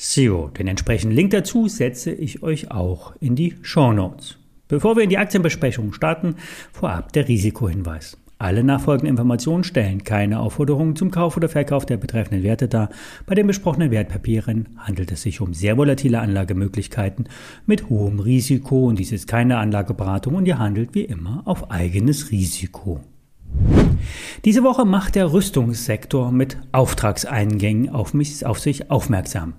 zero. Den entsprechenden Link dazu setze ich euch auch in die Show Notes. Bevor wir in die Aktienbesprechung starten, vorab der Risikohinweis. Alle nachfolgenden Informationen stellen keine Aufforderungen zum Kauf oder Verkauf der betreffenden Werte dar. Bei den besprochenen Wertpapieren handelt es sich um sehr volatile Anlagemöglichkeiten mit hohem Risiko und dies ist keine Anlageberatung und ihr handelt wie immer auf eigenes Risiko. Diese Woche macht der Rüstungssektor mit Auftragseingängen auf, mich, auf sich aufmerksam.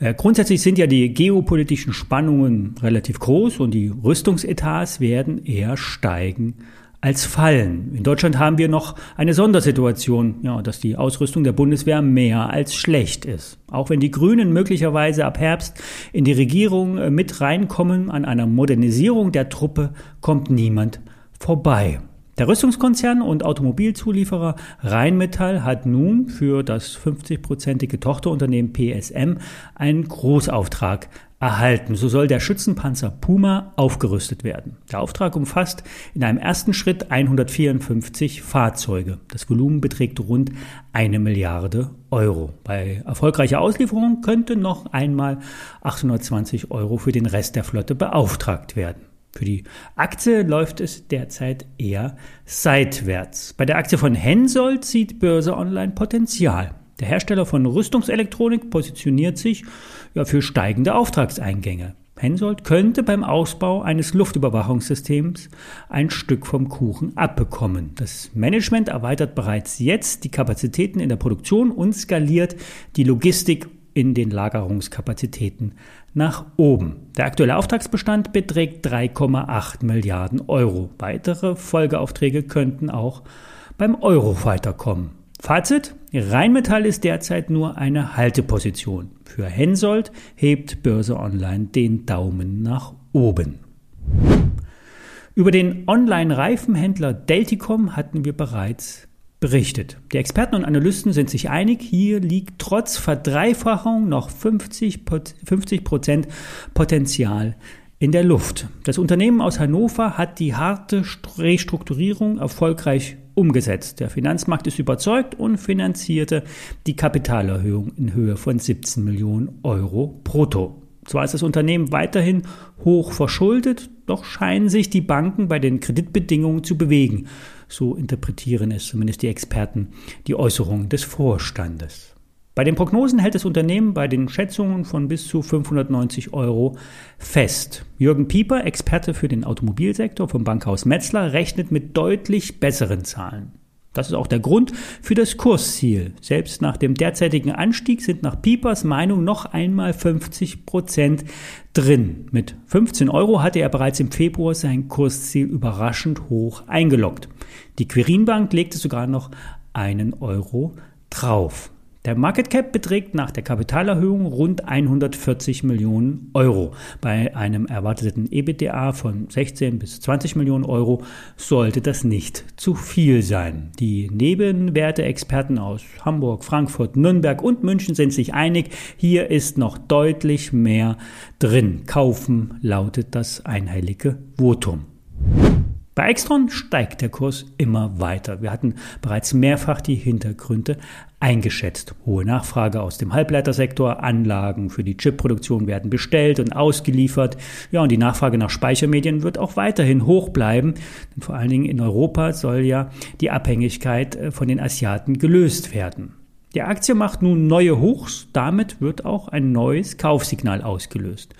Äh, grundsätzlich sind ja die geopolitischen Spannungen relativ groß und die Rüstungsetats werden eher steigen als fallen. In Deutschland haben wir noch eine Sondersituation, ja, dass die Ausrüstung der Bundeswehr mehr als schlecht ist. Auch wenn die Grünen möglicherweise ab Herbst in die Regierung äh, mit reinkommen, an einer Modernisierung der Truppe kommt niemand vorbei. Der Rüstungskonzern und Automobilzulieferer Rheinmetall hat nun für das 50-prozentige Tochterunternehmen PSM einen Großauftrag erhalten. So soll der Schützenpanzer Puma aufgerüstet werden. Der Auftrag umfasst in einem ersten Schritt 154 Fahrzeuge. Das Volumen beträgt rund eine Milliarde Euro. Bei erfolgreicher Auslieferung könnte noch einmal 820 Euro für den Rest der Flotte beauftragt werden. Für die Aktie läuft es derzeit eher seitwärts. Bei der Aktie von Hensoldt sieht Börse Online Potenzial. Der Hersteller von Rüstungselektronik positioniert sich ja, für steigende Auftragseingänge. Hensoldt könnte beim Ausbau eines Luftüberwachungssystems ein Stück vom Kuchen abbekommen. Das Management erweitert bereits jetzt die Kapazitäten in der Produktion und skaliert die Logistik in den Lagerungskapazitäten nach oben. Der aktuelle Auftragsbestand beträgt 3,8 Milliarden Euro. Weitere Folgeaufträge könnten auch beim Eurofighter kommen. Fazit, Rheinmetall ist derzeit nur eine Halteposition. Für Hensoldt hebt Börse Online den Daumen nach oben. Über den Online-Reifenhändler Delticom hatten wir bereits berichtet. Die Experten und Analysten sind sich einig, hier liegt trotz Verdreifachung noch 50 Prozent Potenzial in der Luft. Das Unternehmen aus Hannover hat die harte Restrukturierung erfolgreich umgesetzt. Der Finanzmarkt ist überzeugt und finanzierte die Kapitalerhöhung in Höhe von 17 Millionen Euro brutto. Zwar ist das Unternehmen weiterhin hoch verschuldet, doch scheinen sich die Banken bei den Kreditbedingungen zu bewegen. So interpretieren es zumindest die Experten die Äußerungen des Vorstandes. Bei den Prognosen hält das Unternehmen bei den Schätzungen von bis zu 590 Euro fest. Jürgen Pieper, Experte für den Automobilsektor vom Bankhaus Metzler, rechnet mit deutlich besseren Zahlen. Das ist auch der Grund für das Kursziel. Selbst nach dem derzeitigen Anstieg sind nach Piepers Meinung noch einmal 50 Prozent drin. Mit 15 Euro hatte er bereits im Februar sein Kursziel überraschend hoch eingeloggt. Die Quirinbank legte sogar noch einen Euro drauf. Der Market Cap beträgt nach der Kapitalerhöhung rund 140 Millionen Euro. Bei einem erwarteten EBITDA von 16 bis 20 Millionen Euro sollte das nicht zu viel sein. Die Nebenwerte-Experten aus Hamburg, Frankfurt, Nürnberg und München sind sich einig, hier ist noch deutlich mehr drin. Kaufen lautet das einheilige Votum. Bei Extron steigt der Kurs immer weiter. Wir hatten bereits mehrfach die Hintergründe eingeschätzt. Hohe Nachfrage aus dem Halbleitersektor, Anlagen für die Chipproduktion werden bestellt und ausgeliefert. Ja, und die Nachfrage nach Speichermedien wird auch weiterhin hoch bleiben, denn vor allen Dingen in Europa soll ja die Abhängigkeit äh, von den Asiaten gelöst werden. Die Aktie macht nun neue Hochs, damit wird auch ein neues Kaufsignal ausgelöst.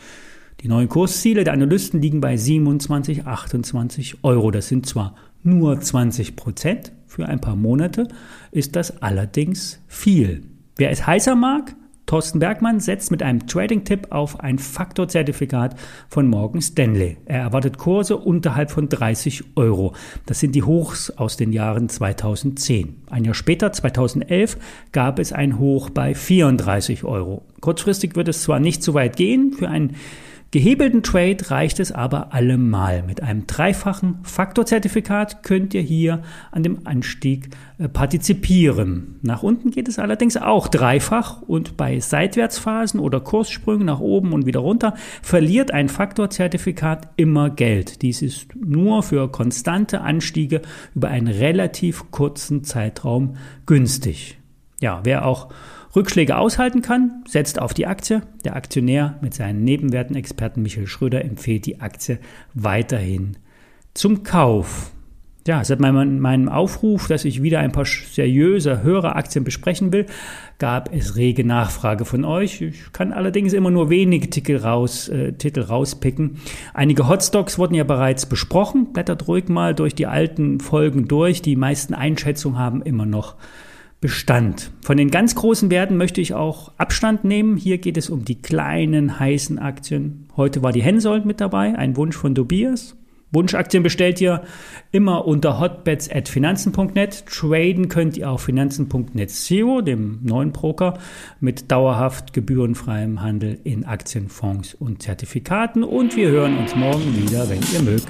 Die neuen Kursziele der Analysten liegen bei 27, 28 Euro. Das sind zwar nur 20 Prozent für ein paar Monate, ist das allerdings viel. Wer es heißer mag, Thorsten Bergmann setzt mit einem Trading-Tipp auf ein Faktorzertifikat von Morgan Stanley. Er erwartet Kurse unterhalb von 30 Euro. Das sind die Hochs aus den Jahren 2010. Ein Jahr später, 2011, gab es ein Hoch bei 34 Euro. Kurzfristig wird es zwar nicht so weit gehen. Für ein Gehebelten Trade reicht es aber allemal. Mit einem dreifachen Faktorzertifikat könnt ihr hier an dem Anstieg äh, partizipieren. Nach unten geht es allerdings auch dreifach und bei Seitwärtsphasen oder Kurssprüngen nach oben und wieder runter verliert ein Faktorzertifikat immer Geld. Dies ist nur für konstante Anstiege über einen relativ kurzen Zeitraum günstig. Ja, wer auch Rückschläge aushalten kann, setzt auf die Aktie. Der Aktionär mit seinen Nebenwertenexperten Michael Schröder empfiehlt die Aktie weiterhin zum Kauf. Ja, seit meinem, Aufruf, dass ich wieder ein paar seriöse Höreraktien besprechen will, gab es rege Nachfrage von euch. Ich kann allerdings immer nur wenige Titel, raus, äh, Titel rauspicken. Einige Hotstocks wurden ja bereits besprochen. Blättert ruhig mal durch die alten Folgen durch. Die meisten Einschätzungen haben immer noch Bestand. Von den ganz großen Werten möchte ich auch Abstand nehmen. Hier geht es um die kleinen, heißen Aktien. Heute war die Hensoldt mit dabei, ein Wunsch von Tobias. Wunschaktien bestellt ihr immer unter hotbets.finanzen.net. Traden könnt ihr auf finanzen.net Zero, dem neuen Broker, mit dauerhaft gebührenfreiem Handel in Aktien, Fonds und Zertifikaten. Und wir hören uns morgen wieder, wenn ihr mögt.